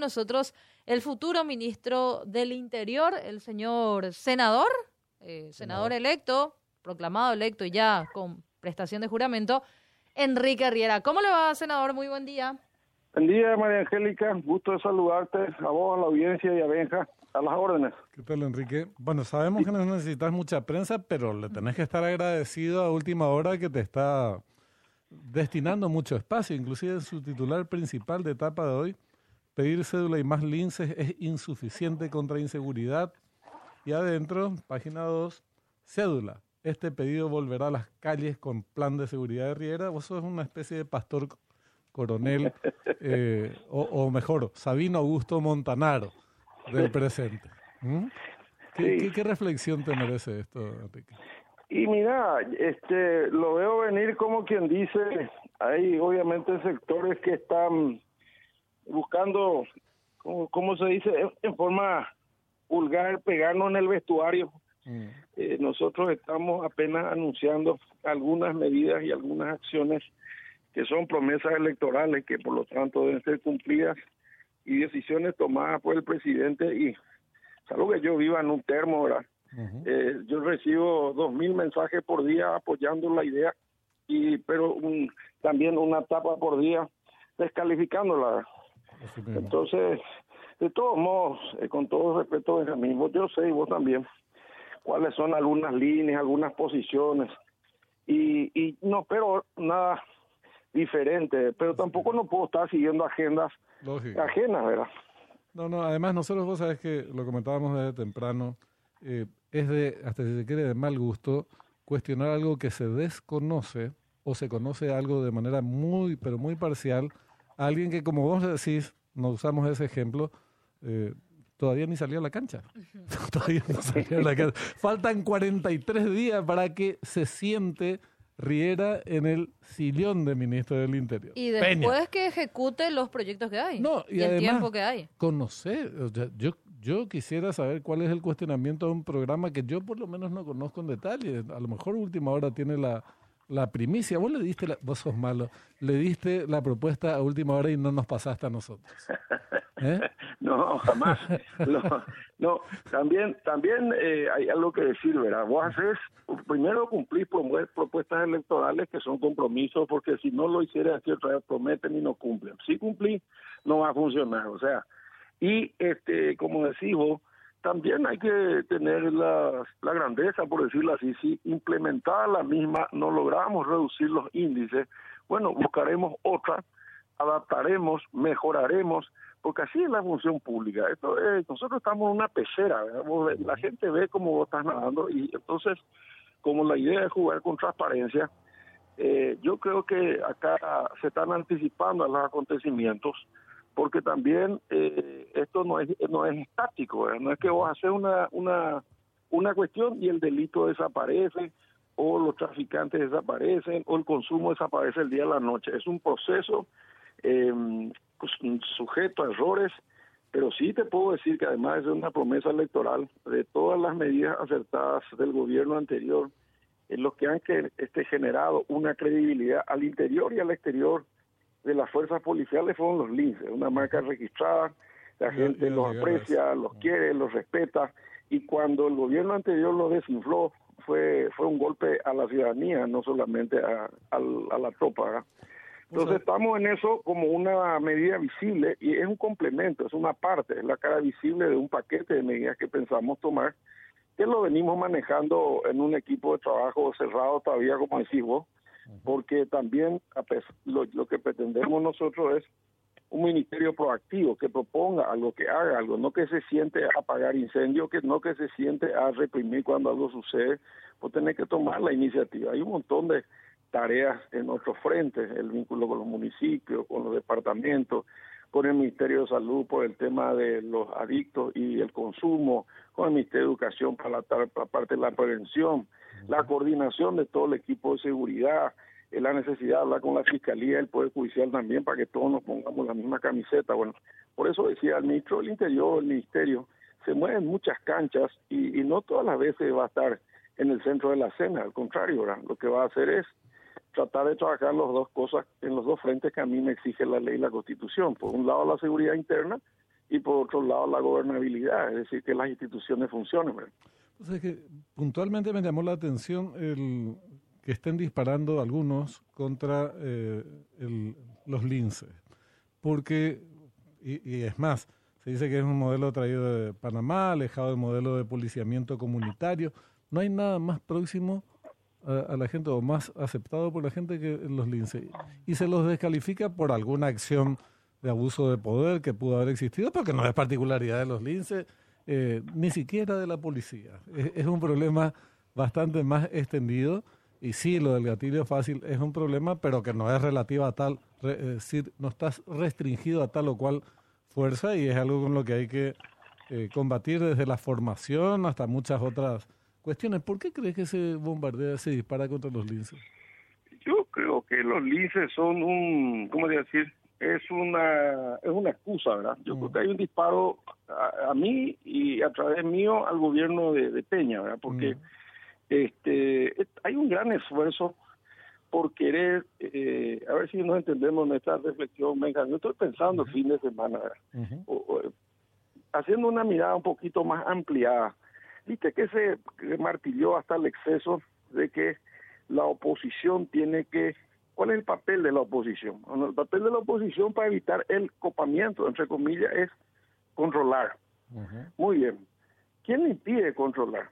nosotros el futuro ministro del Interior, el señor senador, eh, senador electo, proclamado electo y ya con prestación de juramento, Enrique Riera. ¿Cómo le va, senador? Muy buen día. Buen día, María Angélica. Gusto de saludarte, a vos, a la audiencia y a Benja. A las órdenes. ¿Qué tal, Enrique? Bueno, sabemos que no necesitas mucha prensa, pero le tenés que estar agradecido a última hora que te está destinando mucho espacio, inclusive en su titular principal de etapa de hoy Pedir cédula y más linces es insuficiente contra inseguridad. Y adentro, página 2, cédula. Este pedido volverá a las calles con plan de seguridad de Riera. Vos sos una especie de pastor coronel, eh, o, mejor, Sabino Augusto Montanaro del presente. ¿Mm? ¿Qué, ¿Qué, reflexión te merece esto, Enrique? Y mira, este, lo veo venir como quien dice, hay obviamente sectores que están buscando, ¿cómo, se dice? En forma vulgar, pegarnos en el vestuario. Mm. Eh, nosotros estamos apenas anunciando algunas medidas y algunas acciones que son promesas electorales que por lo tanto deben ser cumplidas y decisiones tomadas por el presidente y salvo que yo viva en un termo, ¿verdad? Eh, yo recibo dos mil mensajes por día apoyando la idea y pero también una tapa por día descalificándola entonces, de todos modos, eh, con todo respeto, Benjamín, yo sé y vos también, cuáles son algunas líneas, algunas posiciones, y, y no espero nada diferente, pero tampoco no puedo estar siguiendo agendas ajenas, ¿verdad? No, no, además nosotros, vos sabés que lo comentábamos desde temprano, eh, es de, hasta si se quiere, de mal gusto cuestionar algo que se desconoce o se conoce algo de manera muy, pero muy parcial alguien que, como vos decís, no usamos ese ejemplo, eh, todavía ni salió a la cancha. todavía no salió a la cancha. Faltan 43 días para que se siente Riera en el sillón de ministro del Interior. Y después que ejecute los proyectos que hay. No, y, el tiempo que hay. Conocer, yo, yo quisiera saber cuál es el cuestionamiento de un programa que yo por lo menos no conozco en detalle. A lo mejor última hora tiene la, la primicia. Vos le diste, la, vos sos malo, le diste la propuesta a última hora y no nos pasaste a nosotros. ¿Eh? No, jamás. No, también, también eh, hay algo que decir, ¿verdad? Vos haces, primero cumplís propuestas electorales que son compromisos, porque si no lo hicieras aquí otra vez prometen y no cumplen. Si cumplís, no va a funcionar. O sea, y este, como decís vos, también hay que tener la, la, grandeza, por decirlo así, si implementada la misma no logramos reducir los índices, bueno, buscaremos otra, adaptaremos, mejoraremos, porque así es la función pública. Esto nosotros estamos en una pecera, la gente ve cómo vos estás nadando y entonces, como la idea es jugar con transparencia, eh, yo creo que acá se están anticipando a los acontecimientos porque también eh, esto no es no es estático, no es que vos haces una, una, una cuestión y el delito desaparece o los traficantes desaparecen o el consumo desaparece el día a la noche. Es un proceso eh, pues, sujeto a errores, pero sí te puedo decir que además de una promesa electoral de todas las medidas acertadas del gobierno anterior, en los que han este, generado una credibilidad al interior y al exterior de las fuerzas policiales fueron los linces, una marca registrada, la gente los aprecia, los quiere, los respeta, y cuando el gobierno anterior los desinfló, fue, fue un golpe a la ciudadanía, no solamente a, a, la tropa. Entonces estamos en eso como una medida visible y es un complemento, es una parte, es la cara visible de un paquete de medidas que pensamos tomar, que lo venimos manejando en un equipo de trabajo cerrado todavía, como decís vos, porque también lo, lo que pretendemos nosotros es un ministerio proactivo que proponga algo, que haga algo, no que se siente a apagar incendios, que no que se siente a reprimir cuando algo sucede, pues tener que tomar la iniciativa. Hay un montón de tareas en otros frentes, el vínculo con los municipios, con los departamentos, con el Ministerio de Salud por el tema de los adictos y el consumo, con el Ministerio de Educación para la, para la parte de la prevención, la coordinación de todo el equipo de seguridad, eh, la necesidad de hablar con la Fiscalía y el Poder Judicial también para que todos nos pongamos la misma camiseta. Bueno, por eso decía el ministro del Interior, el Ministerio, se mueven muchas canchas y, no todas las veces va a estar en el centro de la escena, al contrario, lo que va a hacer es tratar de trabajar las dos cosas en los dos frentes que a mí me exige la ley y la constitución. Por un lado la seguridad interna y por otro lado la gobernabilidad, es decir, que las instituciones funcionen. Pues que puntualmente me llamó la atención el que estén disparando algunos contra eh, los linces, porque, y, es más, se dice que es un modelo traído de Panamá, alejado del modelo de policiamiento comunitario, no hay nada más próximo a, la gente o más aceptado por la gente que los linces, y se los descalifica por alguna acción de abuso de poder que pudo haber existido, porque no es particularidad de los linces, eh, ni siquiera de la policía. Es, un problema bastante más extendido y sí, lo del gatillo fácil es un problema, pero que no es relativo a tal, es decir, no estás restringido a tal o cual fuerza y es algo con lo que hay que eh, combatir desde la formación hasta muchas otras cuestiones. ¿Por qué crees que se bombardea, se dispara contra los linces? Yo creo que los linces son un, ¿cómo decir? es una es una excusa, ¿verdad? Yo creo que hay un disparo a, mí y a través mío al gobierno de, Peña, ¿verdad? Porque este hay un gran esfuerzo por querer, eh, a ver si nos entendemos en esta reflexión, venga, yo estoy pensando el fin de semana, haciendo una mirada un poquito más ampliada. Viste que se martilló hasta el exceso de que la oposición tiene que ¿Cuál es el papel de la oposición? el papel de la oposición para evitar el copamiento, entre comillas, es controlar. Muy bien. ¿Quién le impide controlar?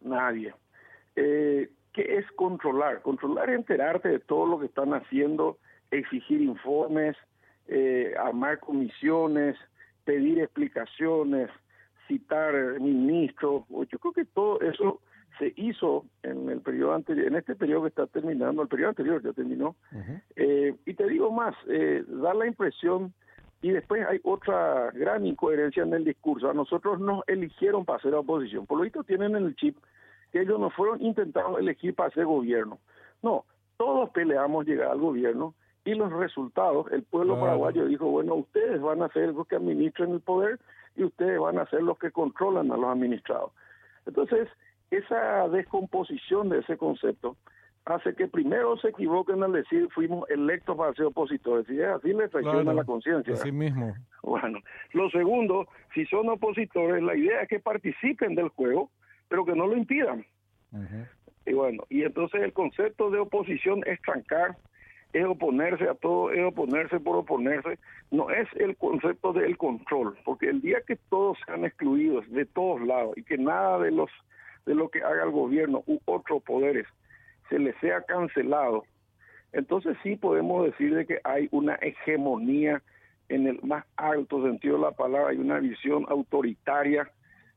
Nadie. Eh, ¿Qué es controlar? Controlar es enterarte de todo lo que están haciendo, exigir informes, eh, armar comisiones, pedir explicaciones, citar ministros. Yo creo que todo eso se hizo en el periodo anterior, en este periodo que está terminando, el periodo anterior ya terminó, eh, y te digo más, eh, da la impresión, y después hay otra gran incoherencia en el discurso, a nosotros nos eligieron para ser oposición, por lo visto tienen en el chip que ellos no fueron intentados elegir para ser gobierno, no, todos peleamos llegar al gobierno, y los resultados, el pueblo paraguayo dijo, bueno, ustedes van a ser los que administran el poder y ustedes van a ser los que controlan a los administrados. Entonces, esa descomposición de ese concepto hace que primero se equivoquen al decir fuimos electos para ser opositores. Y es así les traiciona la conciencia. Así mismo. Bueno, lo segundo, si son opositores, la idea es que participen del juego, pero que no lo impidan. Y bueno, y entonces el concepto de oposición es trancar, es oponerse a todo, es oponerse por oponerse, no es el concepto del control, porque el día que todos sean excluidos de todos lados y que nada de los de lo que haga el gobierno u otros poderes se le sea cancelado, entonces sí podemos decir de que hay una hegemonía en el más alto sentido de la palabra, hay una visión autoritaria,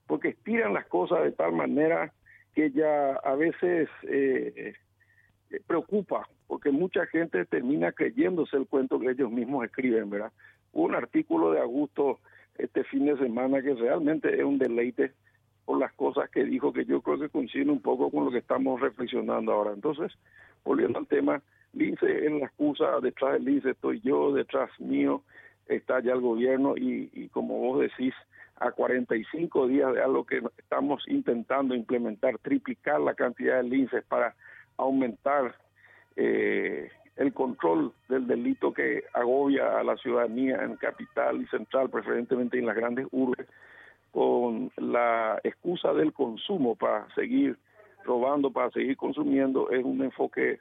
porque estiran las cosas de tal manera que ya a veces eh, preocupa, porque mucha gente termina creyéndose el cuento que ellos mismos escriben, ¿verdad? Hubo un artículo de Augusto este fin de semana que realmente es un deleite por las cosas que dijo que yo creo que coincide un poco con lo que estamos reflexionando ahora. Entonces, volviendo al tema, Lince en la excusa, detrás del Lince estoy yo, detrás mío está ya el gobierno y, como vos decís, a 45 días de algo que estamos intentando implementar, triplicar la cantidad de linces para aumentar eh, el control del delito que agobia a la ciudadanía en capital y central, preferentemente en las grandes urbes, con la excusa del consumo para seguir robando, para seguir consumiendo, es un enfoque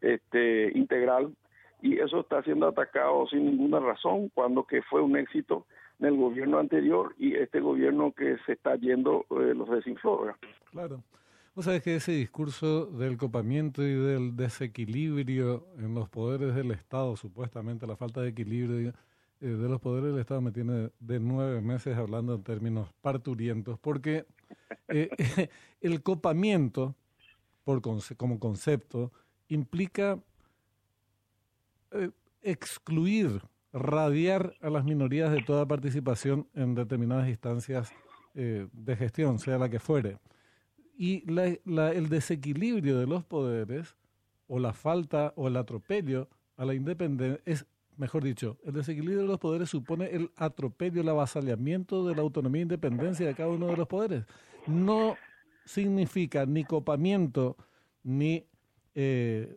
este, integral. Y eso está siendo atacado sin ninguna razón cuando que fue un éxito en el gobierno anterior y este gobierno que se está yendo eh, los desinfló. Claro. Vos sabés que ese discurso del copamiento y del desequilibrio en los poderes del Estado, supuestamente la falta de equilibrio, eh, de los poderes del Estado me tiene de nueve meses hablando en términos parturientos, porque eh, el copamiento, por como concepto, implica excluir, radiar a las minorías de toda participación en determinadas instancias de gestión, sea la que fuere. Y el desequilibrio de los poderes, o la falta o el atropello a la independencia, es mejor dicho, el desequilibrio de los poderes supone el atropello, el avasallamiento de la autonomía e independencia de cada uno de los poderes. No significa ni copamiento ni eh,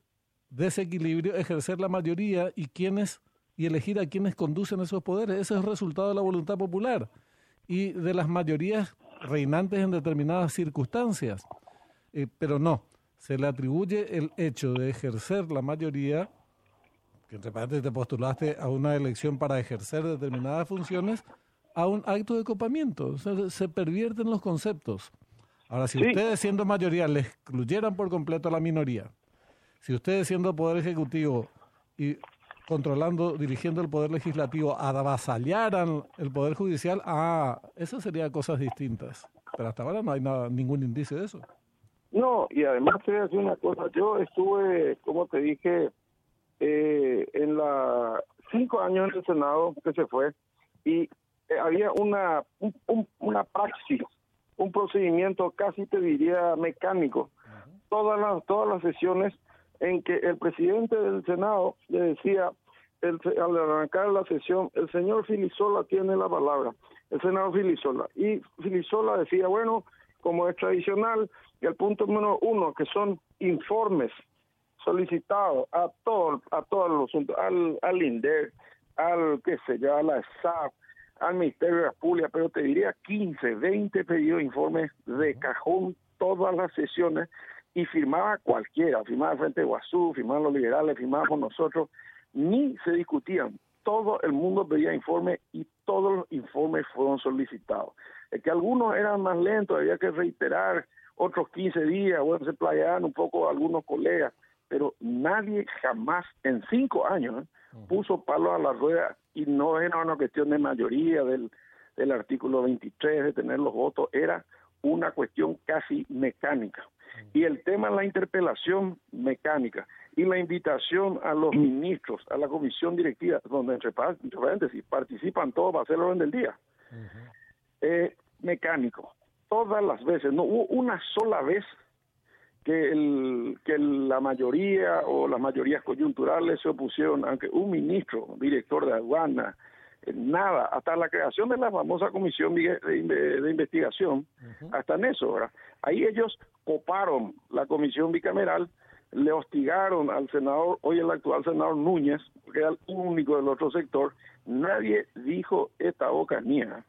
desequilibrio ejercer la mayoría y quienes y elegir a quienes conducen esos poderes. Ese es el resultado de la voluntad popular y de las mayorías reinantes en determinadas circunstancias. Eh, pero no, se le atribuye el hecho de ejercer la mayoría, que entre paréntesis te postulaste a una elección para ejercer determinadas funciones, a un acto de copamiento. se pervierten los conceptos. Ahora, si ustedes siendo mayoría le excluyeran por completo a la minoría, si ustedes siendo poder ejecutivo y controlando, dirigiendo el poder legislativo, avasallaran el poder judicial, ah, eso sería cosas distintas. Pero hasta ahora no hay nada, ningún indicio de eso. No, y además te voy a decir una cosa, yo estuve, como te dije, eh, en la cinco años en el Senado que se fue y eh, había una una praxis, un procedimiento casi te diría mecánico. Todas las todas las sesiones en que el presidente del Senado le decía el, al arrancar la sesión, el señor Filisola tiene la palabra, el senador Filisola. Y Filisola decía, bueno, como es tradicional, el punto número uno, que son informes solicitados a todo, a todos los al, al INDER, al, qué sé yo, a la SAP, al Ministerio de la Pública, pero te diría 15, 20 pedidos de informes de cajón todas las sesiones y firmaba cualquiera, firmaba Frente de Guazú, firmaban los liberales, firmábamos nosotros, ni se discutían. Todo el mundo pedía informes y todos los informes fueron solicitados. Es que algunos eran más lentos, había que reiterar otros 15 días, bueno, se playaban un poco algunos colegas, pero nadie jamás en cinco años ¿eh? puso palo a la rueda y no era una cuestión de mayoría del, del artículo 23 de tener los votos, era una cuestión casi mecánica. Y el tema de la interpelación mecánica y la invitación a los ministros, a la comisión directiva, donde entre, paréntesis participan todos para hacer el orden del día, eh, mecánico. Todas las veces, no hubo una sola vez que, el, que la mayoría o las mayorías coyunturales se opusieron, aunque un ministro, director de aduana, nada, hasta la creación de la famosa comisión de, investigación, hasta en eso, ¿verdad? Ahí ellos coparon la comisión bicameral, le hostigaron al senador, hoy el actual senador Núñez, que era el único del otro sector, nadie dijo esta boca mía.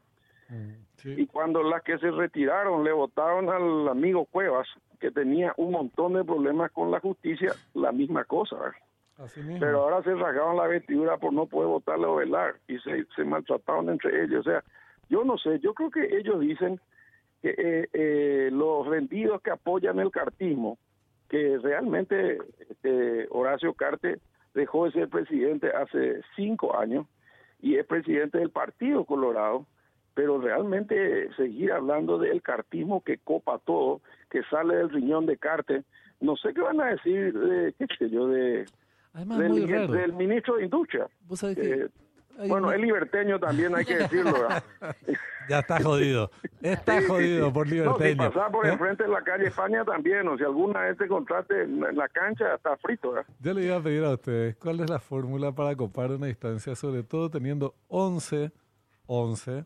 Y cuando las que se retiraron le votaron al amigo Cuevas, que tenía un montón de problemas con la justicia, la misma cosa. Pero ahora se rasgaban la vestidura por no poder votarle o velar y se, se maltrataron entre ellos. O sea, yo no sé, yo creo que ellos dicen que eh, eh, los vendidos que apoyan el cartismo, que realmente este, Horacio Carte dejó de ser presidente hace cinco años y es presidente del Partido Colorado, pero realmente seguir hablando del cartismo que copa todo, que sale del riñón de Carte, no sé qué van a decir, de, qué sé yo, de, del, ministro de Industria. bueno, es liberteño también, hay que decirlo. ya está jodido. Está jodido por liberteño. No, si pasaba por ¿Eh? enfrente de la calle España también, o si alguna vez te contraste en la cancha, está frito. Yo le iba a pedir a ustedes, ¿cuál es la fórmula para copar una distancia, sobre todo teniendo 11, 11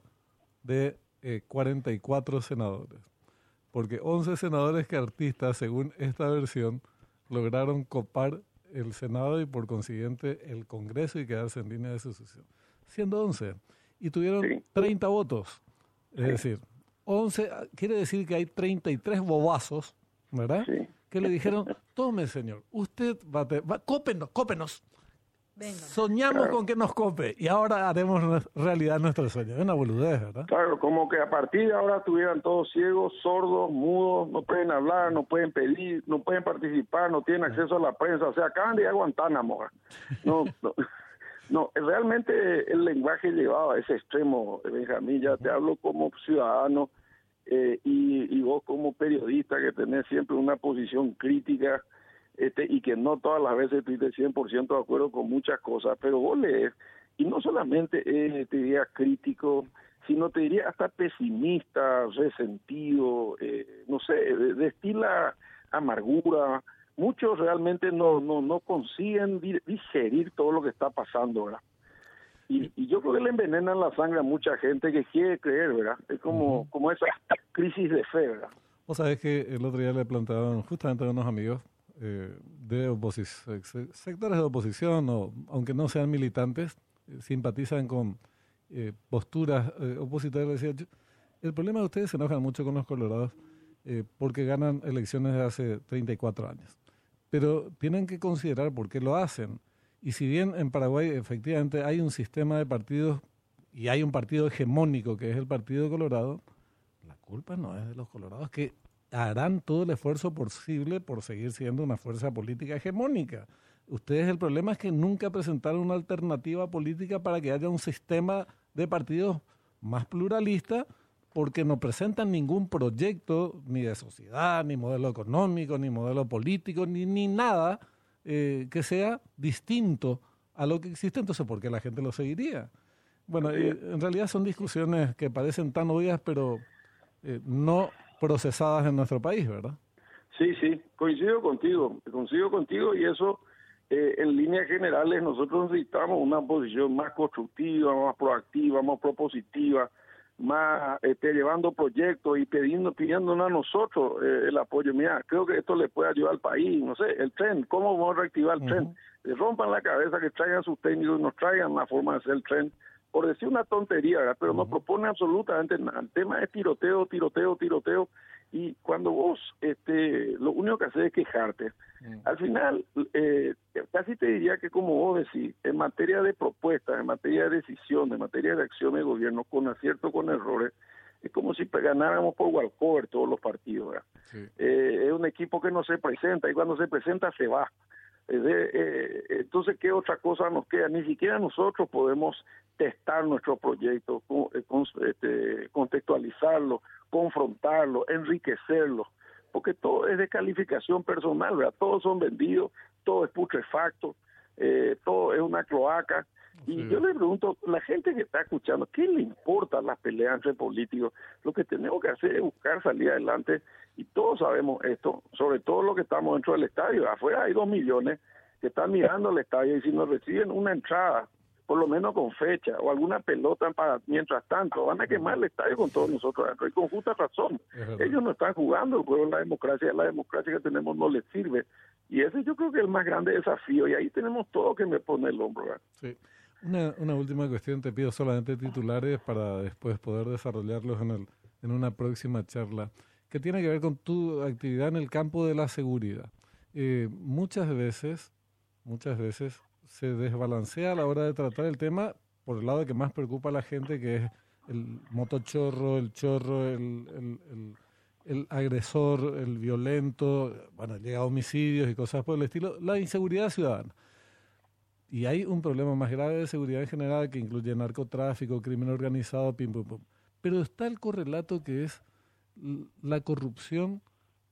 de 44 eh, senadores. Porque 11 senadores que artistas, según esta versión, lograron copar el Senado y por consiguiente el Congreso y quedarse en línea de sucesión. Siendo 11. Y tuvieron 30 votos. Es decir, 11 ah, quiere decir que hay 33 bobazos, ¿verdad? Que le dijeron, tome señor, usted va, a va cópenos, cópenos. Soñamos con que nos cope y ahora haremos realidad nuestro sueño. Es una boludez, ¿verdad? Claro, como que a partir de ahora estuvieran todos ciegos, sordos, mudos, no pueden hablar, no pueden pedir, no pueden participar, no tienen acceso a la prensa. O sea, acaban de ir a Guantánamo. No, no, no, realmente el lenguaje llevado a ese extremo, Benjamín, ya te hablo como ciudadano eh, y, y vos como periodista que tenés siempre una posición crítica este, y que no todas las veces estoy de 100% de acuerdo con muchas cosas, pero vos lees, y no solamente eh, te diría crítico, sino te diría hasta pesimista, resentido, eh, no sé, destila amargura. Muchos realmente no, no, no consiguen digerir todo lo que está pasando, ¿verdad? Y, y, yo creo que le envenenan la sangre a mucha gente que quiere creer, ¿verdad? Es como, como esa crisis de fe, ¿verdad? Vos sabés que el otro día le planteaban justamente a unos amigos eh, de oposición, sectores de oposición, o, aunque no sean militantes, simpatizan con posturas opositoras. el problema que ustedes se enojan mucho con los colorados porque ganan elecciones de hace 34 años. Pero tienen que considerar por qué lo hacen. Y si bien en Paraguay efectivamente hay un sistema de partidos y hay un partido hegemónico que es el Partido Colorado, la culpa no es de los colorados que harán todo el esfuerzo posible por seguir siendo una fuerza política hegemónica. Ustedes el problema es que nunca presentaron una alternativa política para que haya un sistema de partidos más pluralista porque no presentan ningún proyecto ni de sociedad, ni modelo económico, ni modelo político, ni, ni nada eh, que sea distinto a lo que existe. Entonces, ¿por qué la gente lo seguiría? Bueno, eh, en realidad son discusiones que parecen tan obvias, pero eh, no procesadas en nuestro país, ¿verdad? Sí, sí, coincido contigo, coincido contigo y eso eh, en líneas generales nosotros necesitamos una posición más constructiva, más proactiva, más propositiva, más este, llevando proyectos y pidiendo, pidiéndonos a nosotros el apoyo. Mira, creo que esto le puede ayudar al país, no sé, el tren, ¿cómo vamos a reactivar el tren? rompan la cabeza, que traigan sus técnicos y nos traigan la forma de hacer el tren por decir una tontería, pero no propone absolutamente nada. El tema es tiroteo, tiroteo, tiroteo. Y cuando vos este, lo único que haces es quejarte, al final eh, casi te diría que como vos decís, en materia de propuestas, en materia de decisión, en materia de acción de gobierno, con acierto, con errores, es como si ganáramos por walkover todos los partidos. Eh, es un equipo que no se presenta y cuando se presenta se va. Eh, entonces, ¿qué otra cosa nos queda? Ni siquiera nosotros podemos testar nuestro proyecto, eh, este, contextualizarlo, confrontarlo, enriquecerlo, porque todo es de calificación personal, ¿verdad? Todos son vendidos, todo es putrefacto, eh, todo es una cloaca. Y yo le pregunto, la gente que está escuchando, ¿qué le importa las peleas entre políticos? Lo que tenemos que hacer es buscar salir adelante y todos sabemos esto, sobre todo los que estamos dentro del estadio. Afuera hay dos millones que están mirando el estadio y si nos reciben una entrada, por lo menos con fecha o alguna pelota para mientras tanto, van a quemar el estadio con todos nosotros y con justa razón. Ellos no están jugando el juego de la democracia, la democracia que tenemos no les sirve. Y ese yo creo que es el más grande desafío y ahí tenemos todo que me pone el hombro. Sí. Una, una última cuestión, te pido solamente titulares para después poder desarrollarlos en, el, en una próxima charla que tiene que ver con tu actividad en el campo de la seguridad. Eh, muchas veces, muchas veces se desbalancea a la hora de tratar el tema por el lado que más preocupa a la gente, que es el motochorro, el chorro, el, el, agresor, el violento, bueno, llega a homicidios y cosas por el estilo, la inseguridad ciudadana. Y hay un problema más grave de seguridad en general que incluye narcotráfico, crimen organizado, pim, pum, pum. Pero está el correlato que es la corrupción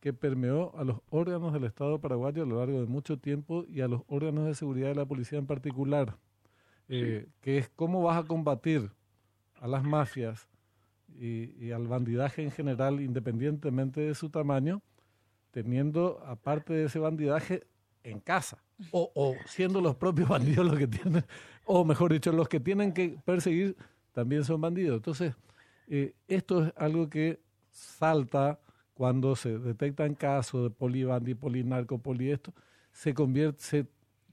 que permeó a los órganos del Estado paraguayo a lo largo de mucho tiempo y a los órganos de seguridad de la policía en particular, eh, que es cómo vas a combatir a las mafias y, al bandidaje en general, independientemente de su tamaño, teniendo aparte de ese bandidaje en casa, o, o siendo los propios bandidos los que tienen, o mejor dicho, los que tienen que perseguir también son bandidos. Entonces, eh, esto es algo que salta cuando se detectan casos de polibandi, polinarco, poli esto, se convierte, se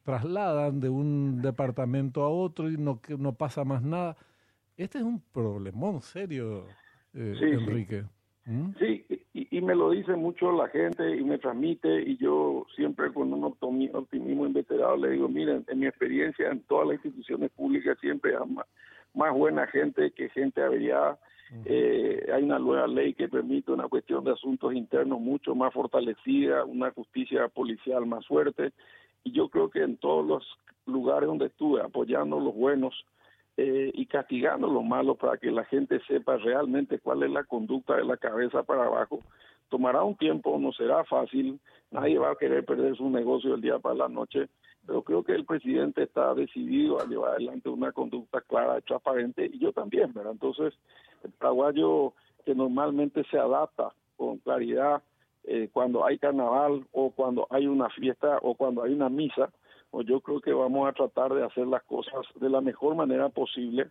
trasladan de un departamento a otro y no, no pasa más nada. Este es un problemón serio, eh, Enrique. ¿Mm? Sí, y, me lo dice mucho la gente y me transmite y yo siempre con un optimismo inveterado le digo, miren, en mi experiencia en todas las instituciones públicas siempre hay más, más buena gente que gente averiada eh, hay una nueva ley que permite una cuestión de asuntos internos mucho más fortalecida, una justicia policial más fuerte. Y yo creo que en todos los lugares donde estuve apoyando los buenos eh, y castigando los malos para que la gente sepa realmente cuál es la conducta de la cabeza para abajo, tomará un tiempo, no será fácil, nadie va a querer perder su negocio del día para la noche, pero creo que el presidente está decidido a llevar adelante una conducta clara, transparente, y yo también, ¿verdad? Entonces, el paraguayo que normalmente se adapta con claridad eh, cuando hay carnaval o cuando hay una fiesta o cuando hay una misa, pues yo creo que vamos a tratar de hacer las cosas de la mejor manera posible,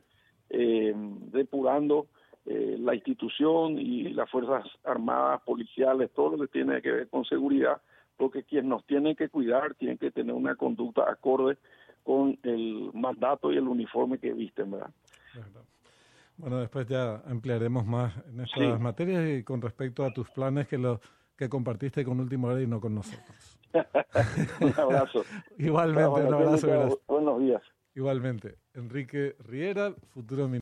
eh, depurando eh, la institución y las fuerzas armadas, policiales, todo lo que tiene que ver con seguridad, porque quien nos tiene que cuidar tiene que tener una conducta acorde con el mandato y el uniforme que visten, ¿verdad? Bueno, después ya ampliaremos más en estas materias y con respecto a tus planes que lo que compartiste con Último Hora y no con nosotros. un abrazo. Igualmente, un abrazo. Buenos días. Igualmente. Enrique Riera, futuro ministro.